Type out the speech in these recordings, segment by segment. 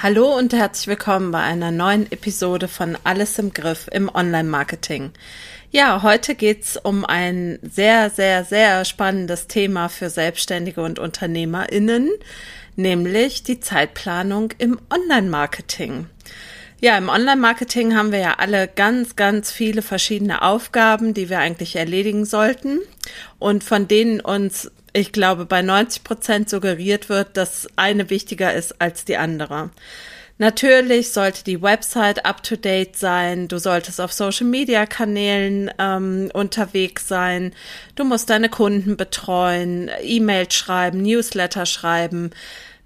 Hallo und herzlich willkommen bei einer neuen Episode von Alles im Griff im Online-Marketing. Ja, heute geht's um ein sehr, sehr, sehr spannendes Thema für Selbstständige und UnternehmerInnen, nämlich die Zeitplanung im Online-Marketing. Ja, im Online-Marketing haben wir ja alle ganz, ganz viele verschiedene Aufgaben, die wir eigentlich erledigen sollten und von denen uns ich glaube, bei 90 Prozent suggeriert wird, dass eine wichtiger ist als die andere. Natürlich sollte die Website up-to-date sein, du solltest auf Social-Media-Kanälen ähm, unterwegs sein, du musst deine Kunden betreuen, E-Mails schreiben, Newsletter schreiben.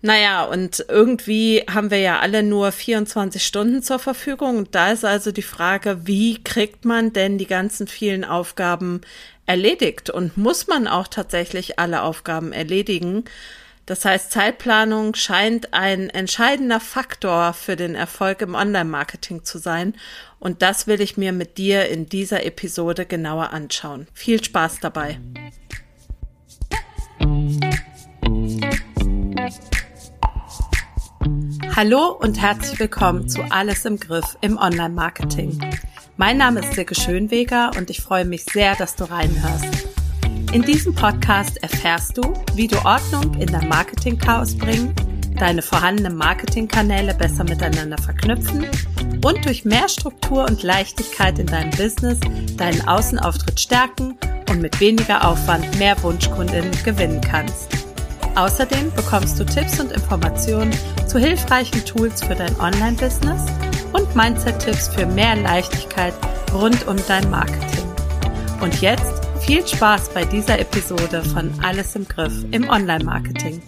Naja, und irgendwie haben wir ja alle nur 24 Stunden zur Verfügung. Und da ist also die Frage, wie kriegt man denn die ganzen vielen Aufgaben erledigt und muss man auch tatsächlich alle Aufgaben erledigen. Das heißt, Zeitplanung scheint ein entscheidender Faktor für den Erfolg im Online-Marketing zu sein. Und das will ich mir mit dir in dieser Episode genauer anschauen. Viel Spaß dabei. Hallo und herzlich willkommen zu Alles im Griff im Online-Marketing. Mein Name ist Silke Schönweger und ich freue mich sehr, dass du reinhörst. In diesem Podcast erfährst du, wie du Ordnung in dein Marketing-Chaos bringen, deine vorhandenen Marketingkanäle besser miteinander verknüpfen und durch mehr Struktur und Leichtigkeit in deinem Business deinen Außenauftritt stärken und mit weniger Aufwand mehr Wunschkundinnen gewinnen kannst. Außerdem bekommst du Tipps und Informationen zu hilfreichen Tools für dein Online-Business und Mindset-Tipps für mehr Leichtigkeit rund um dein Marketing. Und jetzt viel Spaß bei dieser Episode von Alles im Griff im Online-Marketing.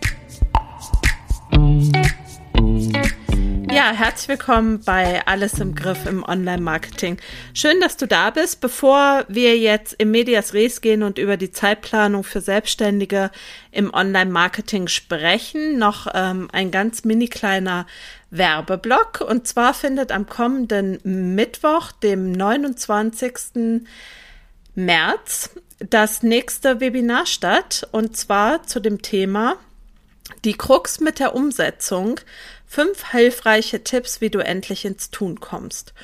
Ja, herzlich willkommen bei Alles im Griff im Online-Marketing. Schön, dass du da bist. Bevor wir jetzt im Medias Res gehen und über die Zeitplanung für Selbstständige im Online-Marketing sprechen, noch ähm, ein ganz mini kleiner Werbeblock. Und zwar findet am kommenden Mittwoch, dem 29. März, das nächste Webinar statt. Und zwar zu dem Thema die Krux mit der Umsetzung fünf hilfreiche Tipps, wie du endlich ins Tun kommst.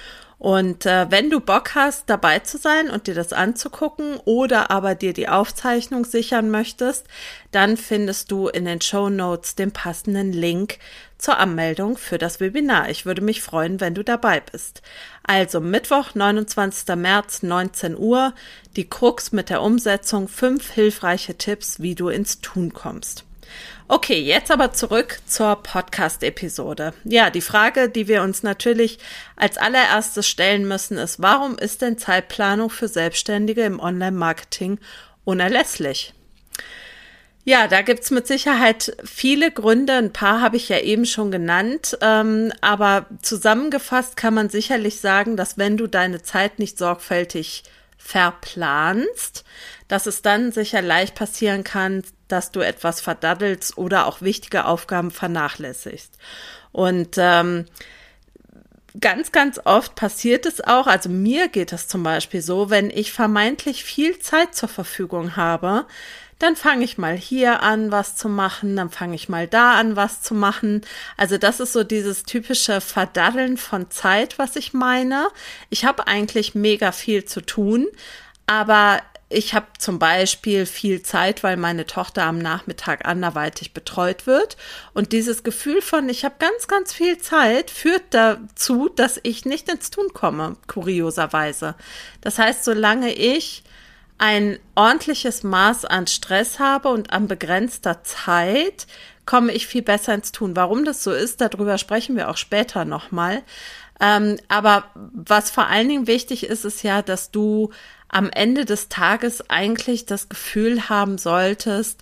Und äh, wenn du Bock hast, dabei zu sein und dir das anzugucken oder aber dir die Aufzeichnung sichern möchtest, dann findest du in den Show Notes den passenden Link zur Anmeldung für das Webinar. Ich würde mich freuen, wenn du dabei bist. Also Mittwoch, 29. März, 19 Uhr, die Krux mit der Umsetzung, fünf hilfreiche Tipps, wie du ins Tun kommst. Okay, jetzt aber zurück zur Podcast-Episode. Ja, die Frage, die wir uns natürlich als allererstes stellen müssen, ist, warum ist denn Zeitplanung für Selbstständige im Online-Marketing unerlässlich? Ja, da gibt's mit Sicherheit viele Gründe. Ein paar habe ich ja eben schon genannt. Ähm, aber zusammengefasst kann man sicherlich sagen, dass wenn du deine Zeit nicht sorgfältig verplanst, dass es dann sicher leicht passieren kann, dass du etwas verdaddelst oder auch wichtige Aufgaben vernachlässigst. Und ähm, ganz, ganz oft passiert es auch, also mir geht es zum Beispiel so, wenn ich vermeintlich viel Zeit zur Verfügung habe, dann fange ich mal hier an, was zu machen, dann fange ich mal da an, was zu machen. Also das ist so dieses typische Verdaddeln von Zeit, was ich meine. Ich habe eigentlich mega viel zu tun, aber ich habe zum Beispiel viel Zeit, weil meine Tochter am Nachmittag anderweitig betreut wird. Und dieses Gefühl von, ich habe ganz, ganz viel Zeit, führt dazu, dass ich nicht ins Tun komme, kurioserweise. Das heißt, solange ich ein ordentliches Maß an Stress habe und an begrenzter Zeit, komme ich viel besser ins Tun. Warum das so ist, darüber sprechen wir auch später nochmal. Ähm, aber was vor allen Dingen wichtig ist, ist ja, dass du am Ende des Tages eigentlich das Gefühl haben solltest,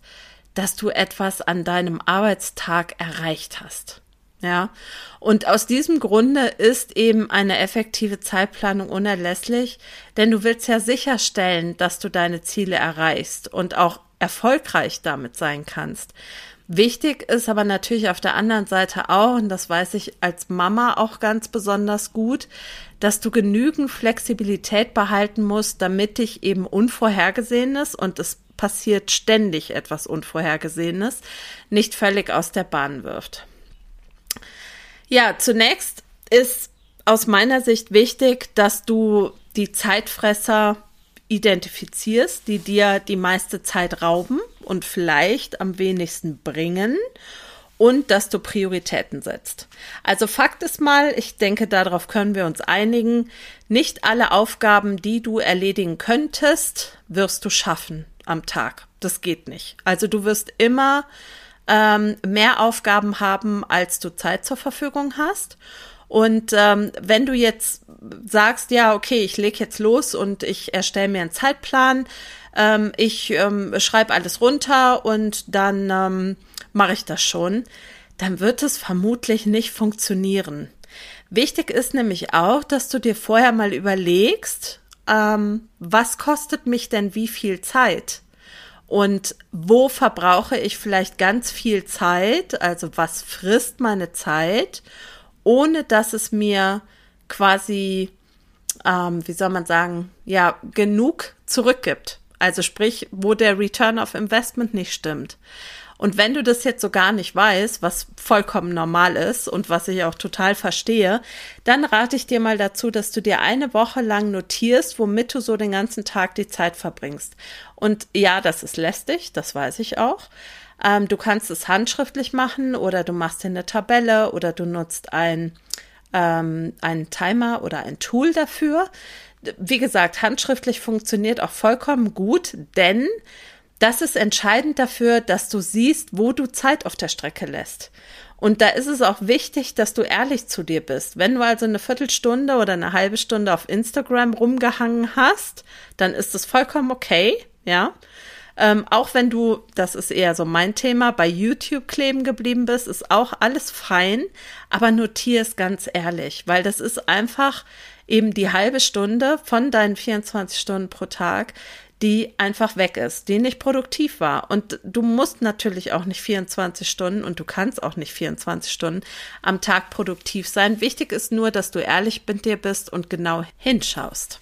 dass du etwas an deinem Arbeitstag erreicht hast. Ja, und aus diesem Grunde ist eben eine effektive Zeitplanung unerlässlich, denn du willst ja sicherstellen, dass du deine Ziele erreichst und auch erfolgreich damit sein kannst. Wichtig ist aber natürlich auf der anderen Seite auch, und das weiß ich als Mama auch ganz besonders gut, dass du genügend Flexibilität behalten musst, damit dich eben Unvorhergesehenes und es passiert ständig etwas Unvorhergesehenes nicht völlig aus der Bahn wirft. Ja, zunächst ist aus meiner Sicht wichtig, dass du die Zeitfresser identifizierst, die dir die meiste Zeit rauben und vielleicht am wenigsten bringen und dass du Prioritäten setzt. Also Fakt ist mal, ich denke, darauf können wir uns einigen, nicht alle Aufgaben, die du erledigen könntest, wirst du schaffen am Tag. Das geht nicht. Also du wirst immer ähm, mehr Aufgaben haben, als du Zeit zur Verfügung hast. Und ähm, wenn du jetzt sagst, ja, okay, ich leg jetzt los und ich erstelle mir einen Zeitplan, ähm, ich ähm, schreibe alles runter und dann ähm, mache ich das schon, dann wird es vermutlich nicht funktionieren. Wichtig ist nämlich auch, dass du dir vorher mal überlegst, ähm, was kostet mich denn wie viel Zeit? Und wo verbrauche ich vielleicht ganz viel Zeit? Also was frisst meine Zeit? Ohne dass es mir quasi, ähm, wie soll man sagen, ja, genug zurückgibt. Also sprich, wo der Return of Investment nicht stimmt. Und wenn du das jetzt so gar nicht weißt, was vollkommen normal ist und was ich auch total verstehe, dann rate ich dir mal dazu, dass du dir eine Woche lang notierst, womit du so den ganzen Tag die Zeit verbringst. Und ja, das ist lästig, das weiß ich auch. Ähm, du kannst es handschriftlich machen oder du machst dir eine Tabelle oder du nutzt ein, ähm, einen Timer oder ein Tool dafür. Wie gesagt, handschriftlich funktioniert auch vollkommen gut, denn das ist entscheidend dafür, dass du siehst, wo du Zeit auf der Strecke lässt. Und da ist es auch wichtig, dass du ehrlich zu dir bist. Wenn du also eine Viertelstunde oder eine halbe Stunde auf Instagram rumgehangen hast, dann ist es vollkommen okay, ja. Ähm, auch wenn du, das ist eher so mein Thema, bei YouTube kleben geblieben bist, ist auch alles fein, aber notier es ganz ehrlich, weil das ist einfach eben die halbe Stunde von deinen 24 Stunden pro Tag, die einfach weg ist, die nicht produktiv war. Und du musst natürlich auch nicht 24 Stunden und du kannst auch nicht 24 Stunden am Tag produktiv sein. Wichtig ist nur, dass du ehrlich mit dir bist und genau hinschaust.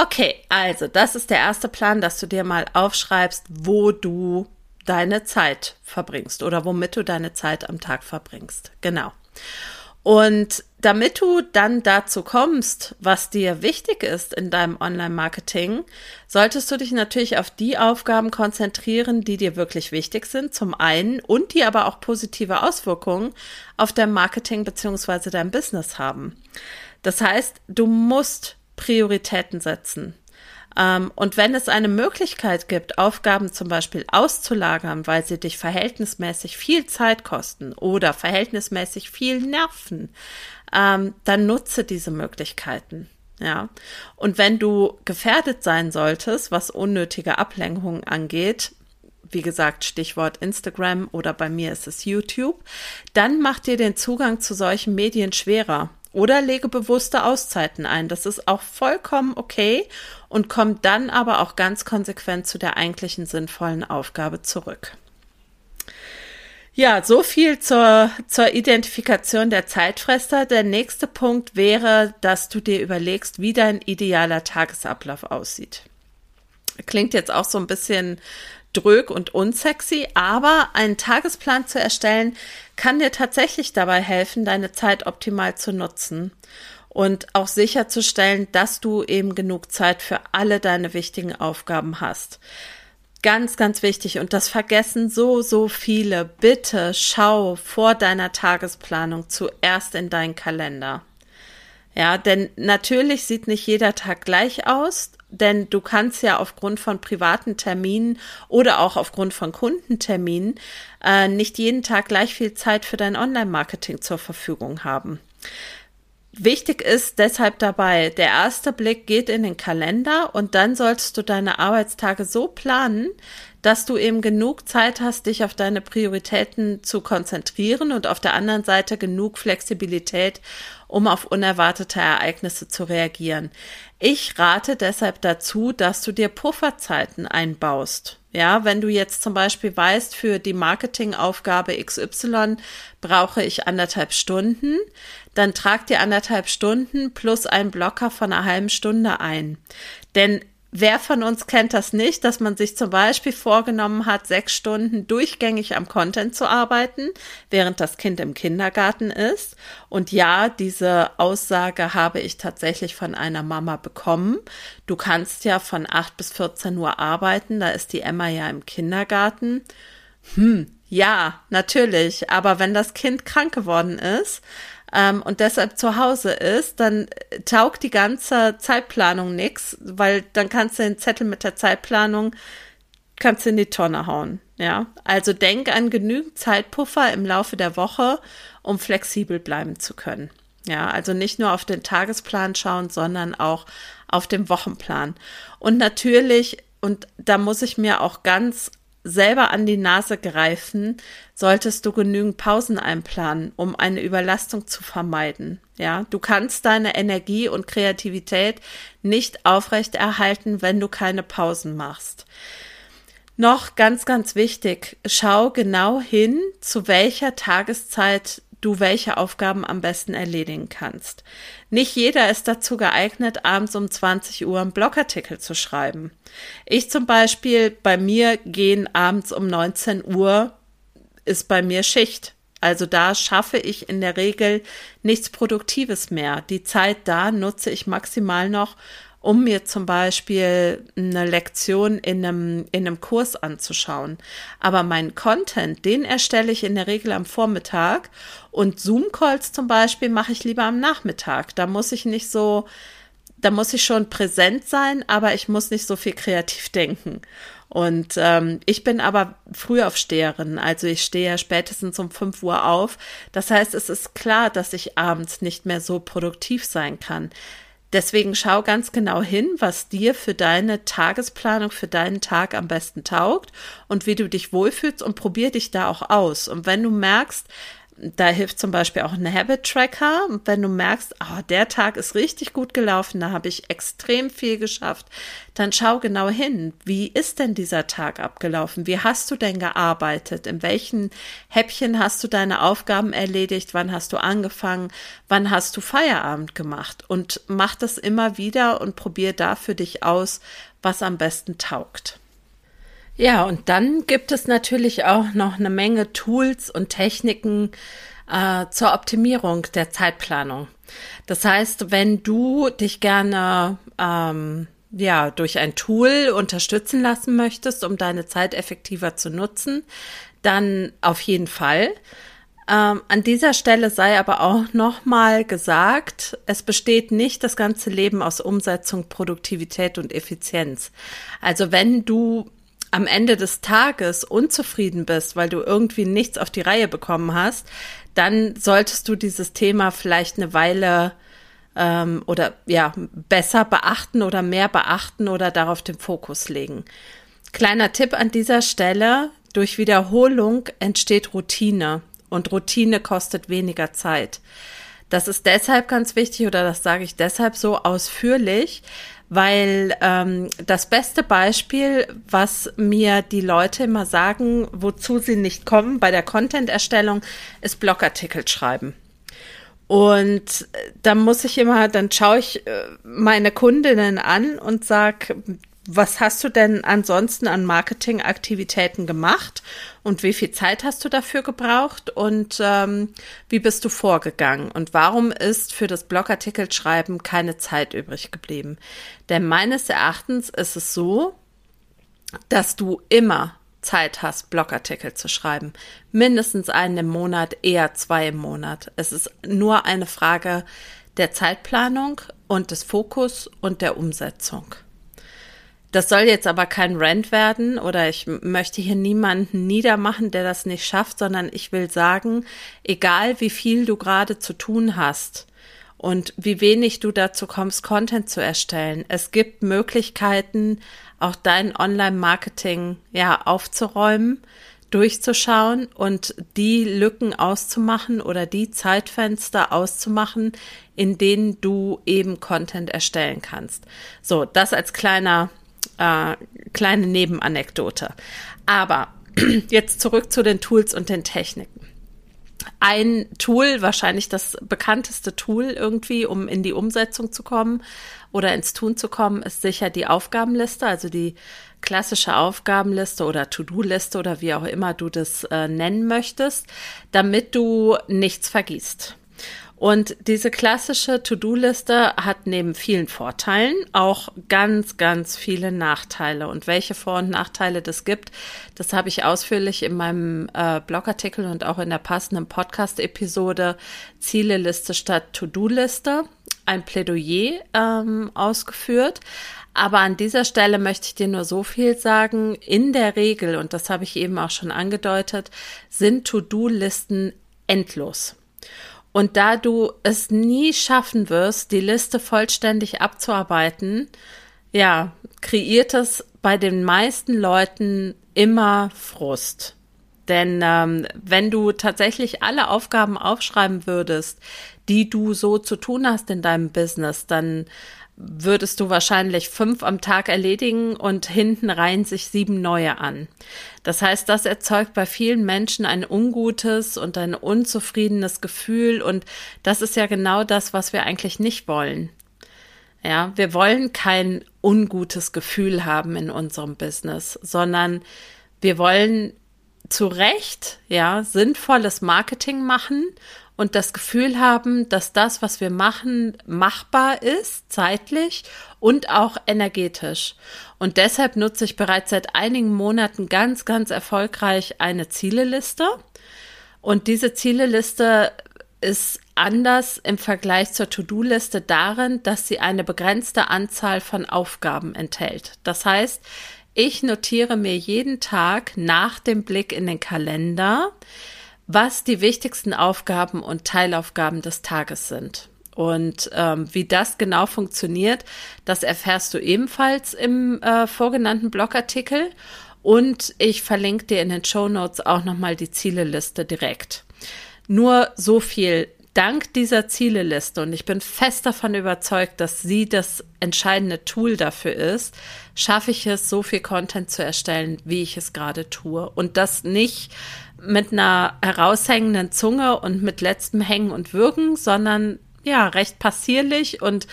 Okay, also das ist der erste Plan, dass du dir mal aufschreibst, wo du deine Zeit verbringst oder womit du deine Zeit am Tag verbringst. Genau. Und damit du dann dazu kommst, was dir wichtig ist in deinem Online-Marketing, solltest du dich natürlich auf die Aufgaben konzentrieren, die dir wirklich wichtig sind, zum einen, und die aber auch positive Auswirkungen auf dein Marketing beziehungsweise dein Business haben. Das heißt, du musst Prioritäten setzen. Ähm, und wenn es eine Möglichkeit gibt, Aufgaben zum Beispiel auszulagern, weil sie dich verhältnismäßig viel Zeit kosten oder verhältnismäßig viel nerven, ähm, dann nutze diese Möglichkeiten. Ja. Und wenn du gefährdet sein solltest, was unnötige Ablenkungen angeht, wie gesagt, Stichwort Instagram oder bei mir ist es YouTube, dann mach dir den Zugang zu solchen Medien schwerer. Oder lege bewusste Auszeiten ein. Das ist auch vollkommen okay und kommt dann aber auch ganz konsequent zu der eigentlichen sinnvollen Aufgabe zurück. Ja, so viel zur, zur Identifikation der Zeitfresser. Der nächste Punkt wäre, dass du dir überlegst, wie dein idealer Tagesablauf aussieht. Klingt jetzt auch so ein bisschen drög und unsexy, aber einen Tagesplan zu erstellen, kann dir tatsächlich dabei helfen, deine Zeit optimal zu nutzen und auch sicherzustellen, dass du eben genug Zeit für alle deine wichtigen Aufgaben hast. Ganz, ganz wichtig und das vergessen so, so viele. Bitte schau vor deiner Tagesplanung zuerst in deinen Kalender. Ja, denn natürlich sieht nicht jeder Tag gleich aus, denn du kannst ja aufgrund von privaten Terminen oder auch aufgrund von Kundenterminen äh, nicht jeden Tag gleich viel Zeit für dein Online-Marketing zur Verfügung haben. Wichtig ist deshalb dabei, der erste Blick geht in den Kalender und dann solltest du deine Arbeitstage so planen, dass du eben genug Zeit hast, dich auf deine Prioritäten zu konzentrieren und auf der anderen Seite genug Flexibilität, um auf unerwartete Ereignisse zu reagieren. Ich rate deshalb dazu, dass du dir Pufferzeiten einbaust. Ja, wenn du jetzt zum Beispiel weißt, für die Marketingaufgabe XY brauche ich anderthalb Stunden, dann trag dir anderthalb Stunden plus einen Blocker von einer halben Stunde ein. Denn Wer von uns kennt das nicht, dass man sich zum Beispiel vorgenommen hat, sechs Stunden durchgängig am Content zu arbeiten, während das Kind im Kindergarten ist? Und ja, diese Aussage habe ich tatsächlich von einer Mama bekommen. Du kannst ja von acht bis 14 Uhr arbeiten, da ist die Emma ja im Kindergarten. Hm, ja, natürlich. Aber wenn das Kind krank geworden ist, ähm, und deshalb zu Hause ist, dann taugt die ganze Zeitplanung nix, weil dann kannst du den Zettel mit der Zeitplanung kannst du in die Tonne hauen. Ja, also denk an genügend Zeitpuffer im Laufe der Woche, um flexibel bleiben zu können. Ja, also nicht nur auf den Tagesplan schauen, sondern auch auf den Wochenplan. Und natürlich, und da muss ich mir auch ganz selber an die Nase greifen, solltest du genügend Pausen einplanen, um eine Überlastung zu vermeiden. Ja, du kannst deine Energie und Kreativität nicht aufrechterhalten, wenn du keine Pausen machst. Noch ganz, ganz wichtig, schau genau hin, zu welcher Tageszeit du welche Aufgaben am besten erledigen kannst. Nicht jeder ist dazu geeignet, abends um 20 Uhr einen Blogartikel zu schreiben. Ich zum Beispiel, bei mir gehen abends um 19 Uhr, ist bei mir Schicht. Also da schaffe ich in der Regel nichts Produktives mehr. Die Zeit da nutze ich maximal noch, um mir zum Beispiel eine Lektion in einem, in einem Kurs anzuschauen. Aber meinen Content, den erstelle ich in der Regel am Vormittag und Zoom-Calls zum Beispiel mache ich lieber am Nachmittag. Da muss ich nicht so, da muss ich schon präsent sein, aber ich muss nicht so viel kreativ denken. Und ähm, ich bin aber Frühaufsteherin, also ich stehe ja spätestens um 5 Uhr auf. Das heißt, es ist klar, dass ich abends nicht mehr so produktiv sein kann. Deswegen schau ganz genau hin, was dir für deine Tagesplanung, für deinen Tag am besten taugt und wie du dich wohlfühlst und probier dich da auch aus. Und wenn du merkst, da hilft zum Beispiel auch ein Habit Tracker. Und wenn du merkst, oh, der Tag ist richtig gut gelaufen, da habe ich extrem viel geschafft, dann schau genau hin. Wie ist denn dieser Tag abgelaufen? Wie hast du denn gearbeitet? In welchen Häppchen hast du deine Aufgaben erledigt? Wann hast du angefangen? Wann hast du Feierabend gemacht? Und mach das immer wieder und probier da für dich aus, was am besten taugt. Ja, und dann gibt es natürlich auch noch eine Menge Tools und Techniken äh, zur Optimierung der Zeitplanung. Das heißt, wenn du dich gerne ähm, ja durch ein Tool unterstützen lassen möchtest, um deine Zeit effektiver zu nutzen, dann auf jeden Fall. Ähm, an dieser Stelle sei aber auch nochmal gesagt, es besteht nicht das ganze Leben aus Umsetzung, Produktivität und Effizienz. Also wenn du am Ende des Tages unzufrieden bist, weil du irgendwie nichts auf die Reihe bekommen hast, dann solltest du dieses Thema vielleicht eine Weile ähm, oder ja besser beachten oder mehr beachten oder darauf den Fokus legen. Kleiner Tipp an dieser Stelle: Durch Wiederholung entsteht Routine und Routine kostet weniger Zeit. Das ist deshalb ganz wichtig oder das sage ich deshalb so ausführlich, weil ähm, das beste Beispiel, was mir die Leute immer sagen, wozu sie nicht kommen bei der Content-Erstellung, ist Blogartikel schreiben. Und äh, da muss ich immer, dann schaue ich äh, meine Kundinnen an und sag, was hast du denn ansonsten an Marketingaktivitäten gemacht und wie viel Zeit hast du dafür gebraucht und ähm, wie bist du vorgegangen und warum ist für das Blogartikelschreiben keine Zeit übrig geblieben? Denn meines Erachtens ist es so, dass du immer Zeit hast, Blogartikel zu schreiben. Mindestens einen im Monat, eher zwei im Monat. Es ist nur eine Frage der Zeitplanung und des Fokus und der Umsetzung. Das soll jetzt aber kein Rant werden oder ich möchte hier niemanden niedermachen, der das nicht schafft, sondern ich will sagen, egal wie viel du gerade zu tun hast und wie wenig du dazu kommst, Content zu erstellen, es gibt Möglichkeiten, auch dein Online-Marketing ja aufzuräumen, durchzuschauen und die Lücken auszumachen oder die Zeitfenster auszumachen, in denen du eben Content erstellen kannst. So, das als kleiner äh, kleine Nebenanekdote. Aber jetzt zurück zu den Tools und den Techniken. ein Tool, wahrscheinlich das bekannteste Tool irgendwie, um in die Umsetzung zu kommen oder ins Tun zu kommen, ist sicher die Aufgabenliste, also die klassische Aufgabenliste oder To-Do-Liste oder wie auch immer du das äh, nennen möchtest, damit du nichts vergisst. Und diese klassische To-Do-Liste hat neben vielen Vorteilen auch ganz, ganz viele Nachteile. Und welche Vor- und Nachteile das gibt, das habe ich ausführlich in meinem äh, Blogartikel und auch in der passenden Podcast-Episode Zieleliste statt To-Do-Liste ein Plädoyer ähm, ausgeführt. Aber an dieser Stelle möchte ich dir nur so viel sagen. In der Regel, und das habe ich eben auch schon angedeutet, sind To-Do-Listen endlos. Und da du es nie schaffen wirst, die Liste vollständig abzuarbeiten, ja, kreiert es bei den meisten Leuten immer Frust. Denn ähm, wenn du tatsächlich alle Aufgaben aufschreiben würdest, die du so zu tun hast in deinem Business, dann würdest du wahrscheinlich fünf am Tag erledigen und hinten reihen sich sieben neue an. Das heißt, das erzeugt bei vielen Menschen ein ungutes und ein unzufriedenes Gefühl und das ist ja genau das, was wir eigentlich nicht wollen. Ja, wir wollen kein ungutes Gefühl haben in unserem Business, sondern wir wollen zu Recht, ja, sinnvolles Marketing machen und das Gefühl haben, dass das, was wir machen, machbar ist, zeitlich und auch energetisch. Und deshalb nutze ich bereits seit einigen Monaten ganz, ganz erfolgreich eine Zieleliste. Und diese Zieleliste ist anders im Vergleich zur To-Do-Liste darin, dass sie eine begrenzte Anzahl von Aufgaben enthält. Das heißt, ich notiere mir jeden Tag nach dem Blick in den Kalender, was die wichtigsten Aufgaben und Teilaufgaben des Tages sind. Und ähm, wie das genau funktioniert, das erfährst du ebenfalls im äh, vorgenannten Blogartikel. Und ich verlinke dir in den Show Notes auch nochmal die Zieleliste direkt. Nur so viel. Dank dieser Zieleliste, und ich bin fest davon überzeugt, dass sie das entscheidende Tool dafür ist, schaffe ich es, so viel Content zu erstellen, wie ich es gerade tue. Und das nicht mit einer heraushängenden Zunge und mit letztem Hängen und Würgen, sondern ja, recht passierlich und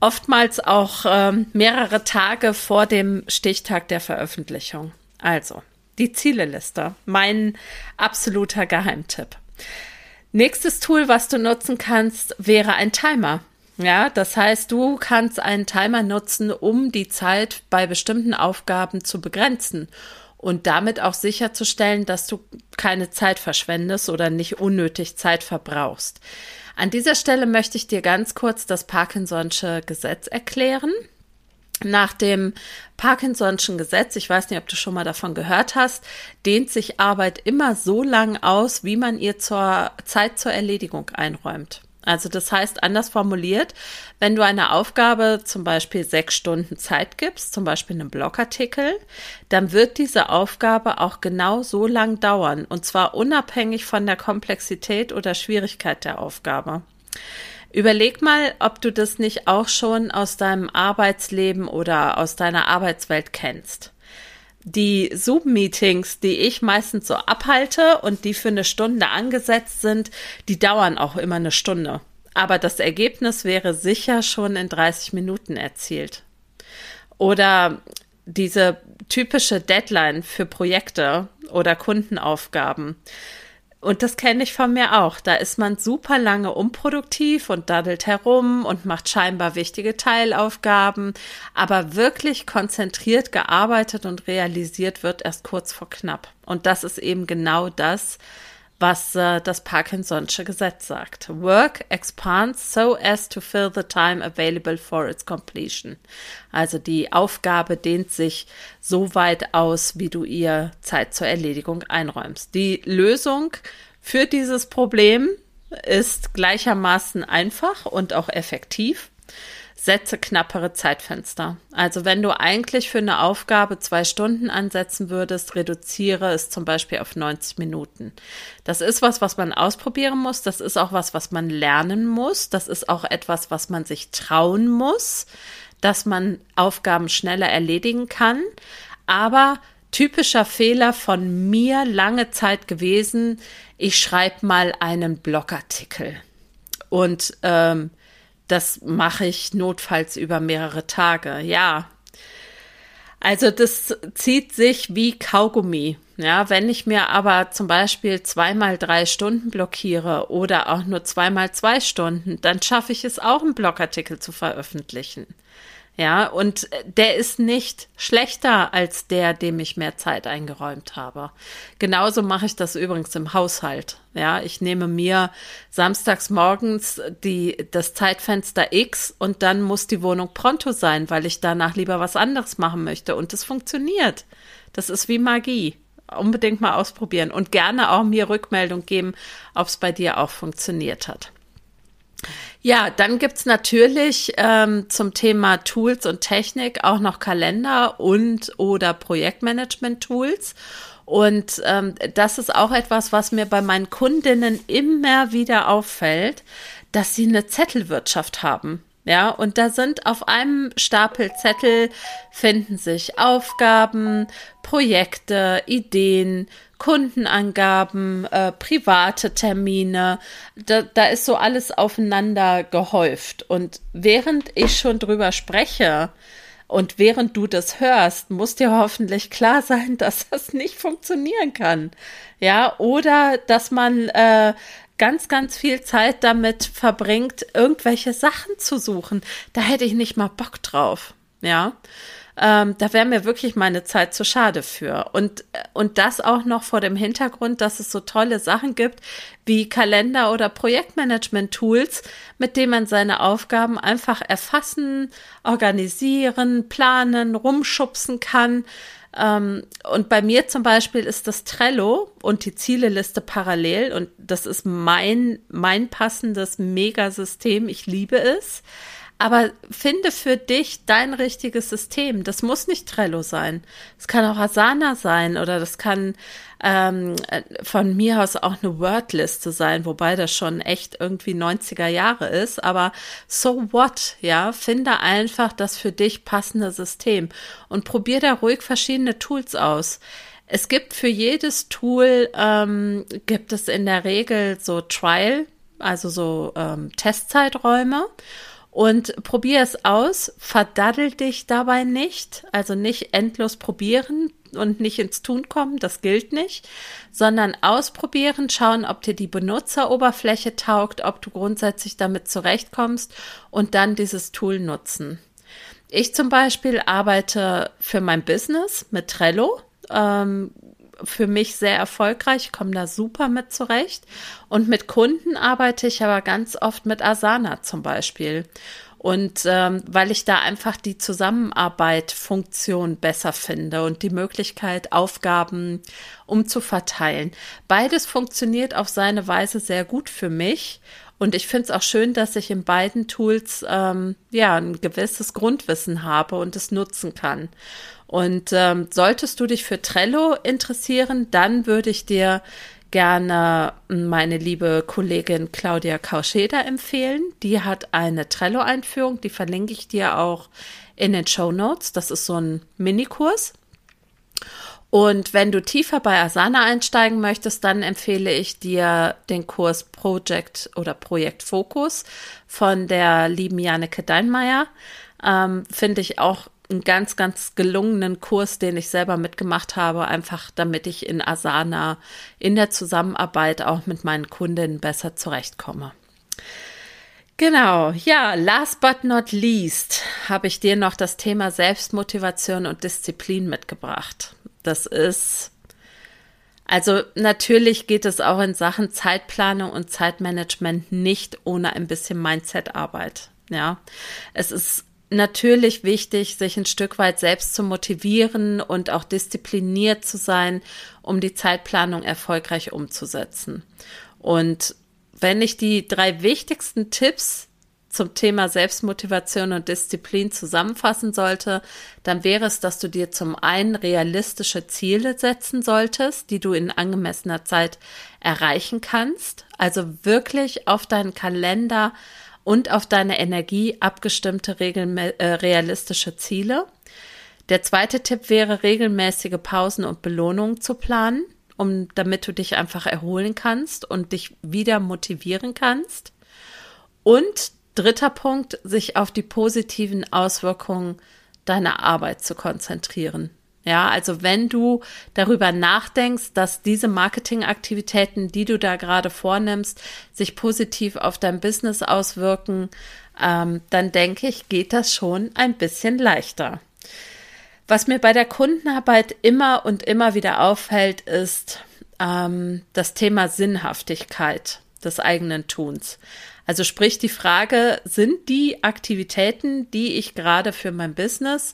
oftmals auch ähm, mehrere Tage vor dem Stichtag der Veröffentlichung. Also, die Zieleliste, mein absoluter Geheimtipp. Nächstes Tool, was du nutzen kannst, wäre ein Timer. Ja, das heißt, du kannst einen Timer nutzen, um die Zeit bei bestimmten Aufgaben zu begrenzen und damit auch sicherzustellen, dass du keine Zeit verschwendest oder nicht unnötig Zeit verbrauchst. An dieser Stelle möchte ich dir ganz kurz das Parkinson'sche Gesetz erklären. Nach dem Parkinson'schen Gesetz, ich weiß nicht, ob du schon mal davon gehört hast, dehnt sich Arbeit immer so lang aus, wie man ihr zur Zeit zur Erledigung einräumt. Also das heißt, anders formuliert, wenn du eine Aufgabe zum Beispiel sechs Stunden Zeit gibst, zum Beispiel einen Blogartikel, dann wird diese Aufgabe auch genau so lang dauern und zwar unabhängig von der Komplexität oder Schwierigkeit der Aufgabe. Überleg mal, ob du das nicht auch schon aus deinem Arbeitsleben oder aus deiner Arbeitswelt kennst die Zoom-Meetings, die ich meistens so abhalte und die für eine Stunde angesetzt sind, die dauern auch immer eine Stunde. Aber das Ergebnis wäre sicher schon in 30 Minuten erzielt. Oder diese typische Deadline für Projekte oder Kundenaufgaben. Und das kenne ich von mir auch. Da ist man super lange unproduktiv und daddelt herum und macht scheinbar wichtige Teilaufgaben, aber wirklich konzentriert gearbeitet und realisiert wird erst kurz vor knapp. Und das ist eben genau das, was äh, das Parkinson'sche Gesetz sagt. Work expands so as to fill the time available for its completion. Also die Aufgabe dehnt sich so weit aus, wie du ihr Zeit zur Erledigung einräumst. Die Lösung für dieses Problem ist gleichermaßen einfach und auch effektiv setze knappere Zeitfenster. Also wenn du eigentlich für eine Aufgabe zwei Stunden ansetzen würdest, reduziere es zum Beispiel auf 90 Minuten. Das ist was, was man ausprobieren muss. Das ist auch was, was man lernen muss. Das ist auch etwas, was man sich trauen muss, dass man Aufgaben schneller erledigen kann. Aber typischer Fehler von mir lange Zeit gewesen. Ich schreibe mal einen Blogartikel. Und ähm, das mache ich notfalls über mehrere Tage. Ja. Also das zieht sich wie Kaugummi. Ja, wenn ich mir aber zum Beispiel zweimal drei Stunden blockiere oder auch nur zweimal zwei Stunden, dann schaffe ich es auch, einen Blogartikel zu veröffentlichen. Ja, und der ist nicht schlechter als der, dem ich mehr Zeit eingeräumt habe. Genauso mache ich das übrigens im Haushalt. Ja, ich nehme mir samstags morgens die, das Zeitfenster X und dann muss die Wohnung pronto sein, weil ich danach lieber was anderes machen möchte. Und es funktioniert. Das ist wie Magie. Unbedingt mal ausprobieren und gerne auch mir Rückmeldung geben, ob es bei dir auch funktioniert hat. Ja, dann gibt's natürlich ähm, zum Thema Tools und Technik auch noch Kalender und oder Projektmanagement-Tools. Und ähm, das ist auch etwas, was mir bei meinen Kundinnen immer wieder auffällt, dass sie eine Zettelwirtschaft haben. Ja, und da sind auf einem Stapel Zettel finden sich Aufgaben, Projekte, Ideen, Kundenangaben, äh, private Termine. Da, da ist so alles aufeinander gehäuft. Und während ich schon drüber spreche und während du das hörst, muss dir hoffentlich klar sein, dass das nicht funktionieren kann. Ja, oder dass man äh, ganz, ganz viel Zeit damit verbringt, irgendwelche Sachen zu suchen. Da hätte ich nicht mal Bock drauf. Ja. Ähm, da wäre mir wirklich meine Zeit zu schade für. Und, und das auch noch vor dem Hintergrund, dass es so tolle Sachen gibt wie Kalender oder Projektmanagement-Tools, mit denen man seine Aufgaben einfach erfassen, organisieren, planen, rumschubsen kann. Ähm, und bei mir zum Beispiel ist das Trello und die Zieleliste parallel und das ist mein, mein passendes Megasystem. Ich liebe es. Aber finde für dich dein richtiges System. Das muss nicht Trello sein. Es kann auch Asana sein oder das kann ähm, von mir aus auch eine Wordliste sein, wobei das schon echt irgendwie 90er Jahre ist. Aber so what? Ja, finde einfach das für dich passende System und probier da ruhig verschiedene Tools aus. Es gibt für jedes Tool, ähm, gibt es in der Regel so Trial, also so ähm, Testzeiträume und probier es aus, verdaddel dich dabei nicht, also nicht endlos probieren und nicht ins Tun kommen, das gilt nicht, sondern ausprobieren, schauen, ob dir die Benutzeroberfläche taugt, ob du grundsätzlich damit zurechtkommst und dann dieses Tool nutzen. Ich zum Beispiel arbeite für mein Business mit Trello. Ähm, für mich sehr erfolgreich, komme da super mit zurecht. Und mit Kunden arbeite ich aber ganz oft mit Asana zum Beispiel. Und ähm, weil ich da einfach die Zusammenarbeit Funktion besser finde und die Möglichkeit, Aufgaben umzuverteilen. Beides funktioniert auf seine Weise sehr gut für mich. Und ich finde es auch schön, dass ich in beiden Tools ähm, ja ein gewisses Grundwissen habe und es nutzen kann. Und ähm, solltest du dich für Trello interessieren, dann würde ich dir gerne meine liebe Kollegin Claudia Kauscheder empfehlen. Die hat eine Trello-Einführung, die verlinke ich dir auch in den Show Notes. Das ist so ein Minikurs. Und wenn du tiefer bei Asana einsteigen möchtest, dann empfehle ich dir den Kurs Project oder Projekt Fokus von der lieben Janneke Deinmeier. Ähm, Finde ich auch einen ganz, ganz gelungenen Kurs, den ich selber mitgemacht habe, einfach damit ich in Asana in der Zusammenarbeit auch mit meinen Kundinnen besser zurechtkomme. Genau, ja, last but not least habe ich dir noch das Thema Selbstmotivation und Disziplin mitgebracht. Das ist, also natürlich geht es auch in Sachen Zeitplanung und Zeitmanagement nicht ohne ein bisschen Mindset-Arbeit. Ja, es ist natürlich wichtig, sich ein Stück weit selbst zu motivieren und auch diszipliniert zu sein, um die Zeitplanung erfolgreich umzusetzen. Und wenn ich die drei wichtigsten Tipps zum Thema Selbstmotivation und Disziplin zusammenfassen sollte, dann wäre es, dass du dir zum einen realistische Ziele setzen solltest, die du in angemessener Zeit erreichen kannst. Also wirklich auf deinen Kalender und auf deine Energie abgestimmte regeln, äh, realistische Ziele. Der zweite Tipp wäre, regelmäßige Pausen und Belohnungen zu planen, um, damit du dich einfach erholen kannst und dich wieder motivieren kannst. Und dritter Punkt, sich auf die positiven Auswirkungen deiner Arbeit zu konzentrieren. Ja, also wenn du darüber nachdenkst, dass diese Marketingaktivitäten, die du da gerade vornimmst, sich positiv auf dein Business auswirken, ähm, dann denke ich, geht das schon ein bisschen leichter. Was mir bei der Kundenarbeit immer und immer wieder auffällt, ist ähm, das Thema Sinnhaftigkeit des eigenen Tuns. Also sprich die Frage, sind die Aktivitäten, die ich gerade für mein Business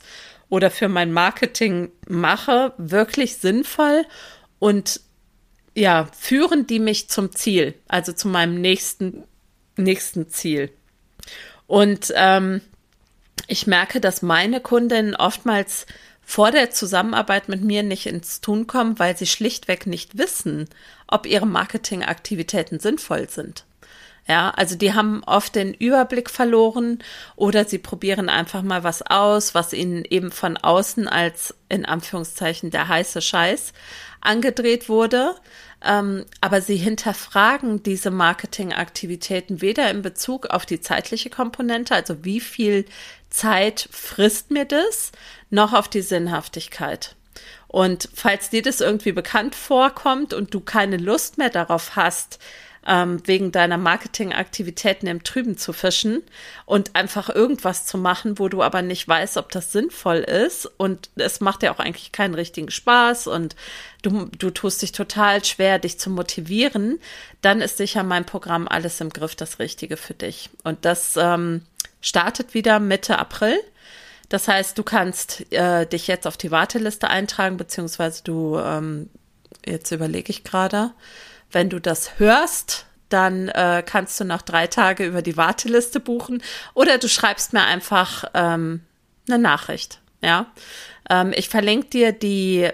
oder für mein Marketing mache, wirklich sinnvoll und ja, führen die mich zum Ziel, also zu meinem nächsten, nächsten Ziel. Und ähm, ich merke, dass meine Kundinnen oftmals vor der Zusammenarbeit mit mir nicht ins Tun kommen, weil sie schlichtweg nicht wissen, ob ihre Marketingaktivitäten sinnvoll sind. Ja, also die haben oft den Überblick verloren oder sie probieren einfach mal was aus, was ihnen eben von außen als in Anführungszeichen der heiße Scheiß angedreht wurde. Ähm, aber sie hinterfragen diese Marketingaktivitäten weder in Bezug auf die zeitliche Komponente, also wie viel Zeit frisst mir das, noch auf die Sinnhaftigkeit. Und falls dir das irgendwie bekannt vorkommt und du keine Lust mehr darauf hast, ähm, wegen deiner Marketingaktivitäten im Trüben zu fischen und einfach irgendwas zu machen, wo du aber nicht weißt, ob das sinnvoll ist. Und es macht ja auch eigentlich keinen richtigen Spaß und du, du tust dich total schwer, dich zu motivieren, dann ist sicher mein Programm Alles im Griff das Richtige für dich. Und das ähm, startet wieder Mitte April. Das heißt, du kannst äh, dich jetzt auf die Warteliste eintragen, beziehungsweise du, ähm, jetzt überlege ich gerade, wenn du das hörst, dann äh, kannst du noch drei Tage über die Warteliste buchen oder du schreibst mir einfach ähm, eine Nachricht. Ja, ähm, ich verlinke dir die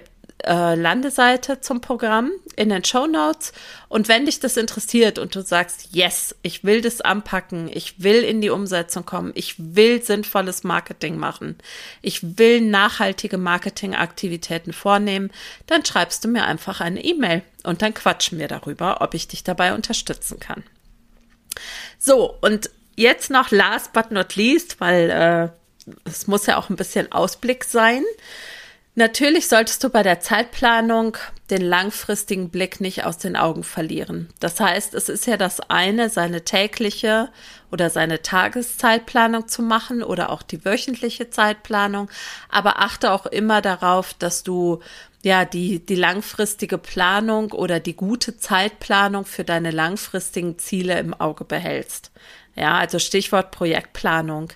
äh, Landeseite zum Programm in den Show Notes. Und wenn dich das interessiert und du sagst, yes, ich will das anpacken, ich will in die Umsetzung kommen, ich will sinnvolles Marketing machen, ich will nachhaltige Marketingaktivitäten vornehmen, dann schreibst du mir einfach eine E-Mail und dann quatschen wir darüber, ob ich dich dabei unterstützen kann. So, und jetzt noch last but not least, weil äh, es muss ja auch ein bisschen Ausblick sein. Natürlich solltest du bei der Zeitplanung den langfristigen Blick nicht aus den Augen verlieren. Das heißt, es ist ja das eine, seine tägliche oder seine Tageszeitplanung zu machen oder auch die wöchentliche Zeitplanung. Aber achte auch immer darauf, dass du ja die, die langfristige Planung oder die gute Zeitplanung für deine langfristigen Ziele im Auge behältst. Ja, also Stichwort Projektplanung.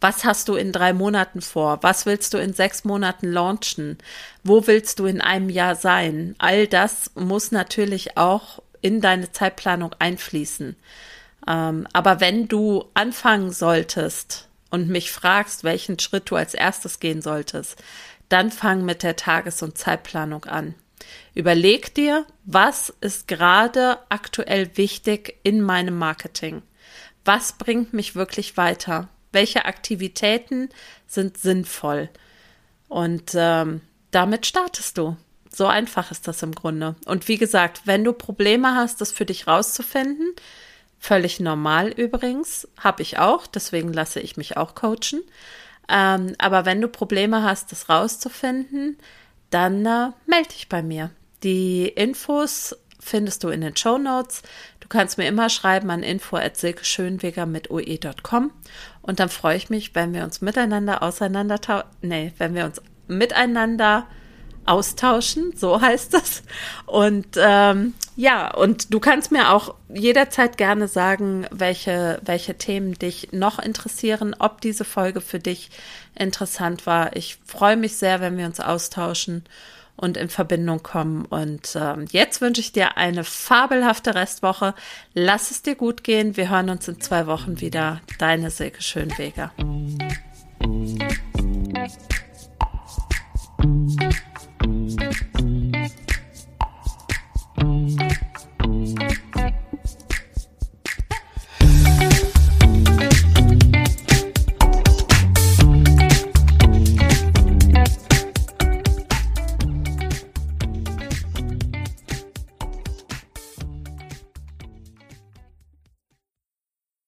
Was hast du in drei Monaten vor? Was willst du in sechs Monaten launchen? Wo willst du in einem Jahr sein? All das muss natürlich auch in deine Zeitplanung einfließen. Ähm, aber wenn du anfangen solltest und mich fragst, welchen Schritt du als erstes gehen solltest, dann fang mit der Tages- und Zeitplanung an. Überleg dir, was ist gerade aktuell wichtig in meinem Marketing? Was bringt mich wirklich weiter? Welche Aktivitäten sind sinnvoll? Und ähm, damit startest du. So einfach ist das im Grunde. Und wie gesagt, wenn du Probleme hast, das für dich rauszufinden, völlig normal übrigens, habe ich auch, deswegen lasse ich mich auch coachen. Ähm, aber wenn du Probleme hast, das rauszufinden, dann äh, melde dich bei mir. Die Infos findest du in den Show Notes. Du kannst mir immer schreiben an info@silkeschönweger mit oe.com und dann freue ich mich, wenn wir uns miteinander auseinander nee, wenn wir uns miteinander austauschen, so heißt es. Und ähm, ja, und du kannst mir auch jederzeit gerne sagen, welche, welche Themen dich noch interessieren, ob diese Folge für dich interessant war. Ich freue mich sehr, wenn wir uns austauschen und in Verbindung kommen. Und äh, jetzt wünsche ich dir eine fabelhafte Restwoche. Lass es dir gut gehen. Wir hören uns in zwei Wochen wieder. Deine Silke Schönweger.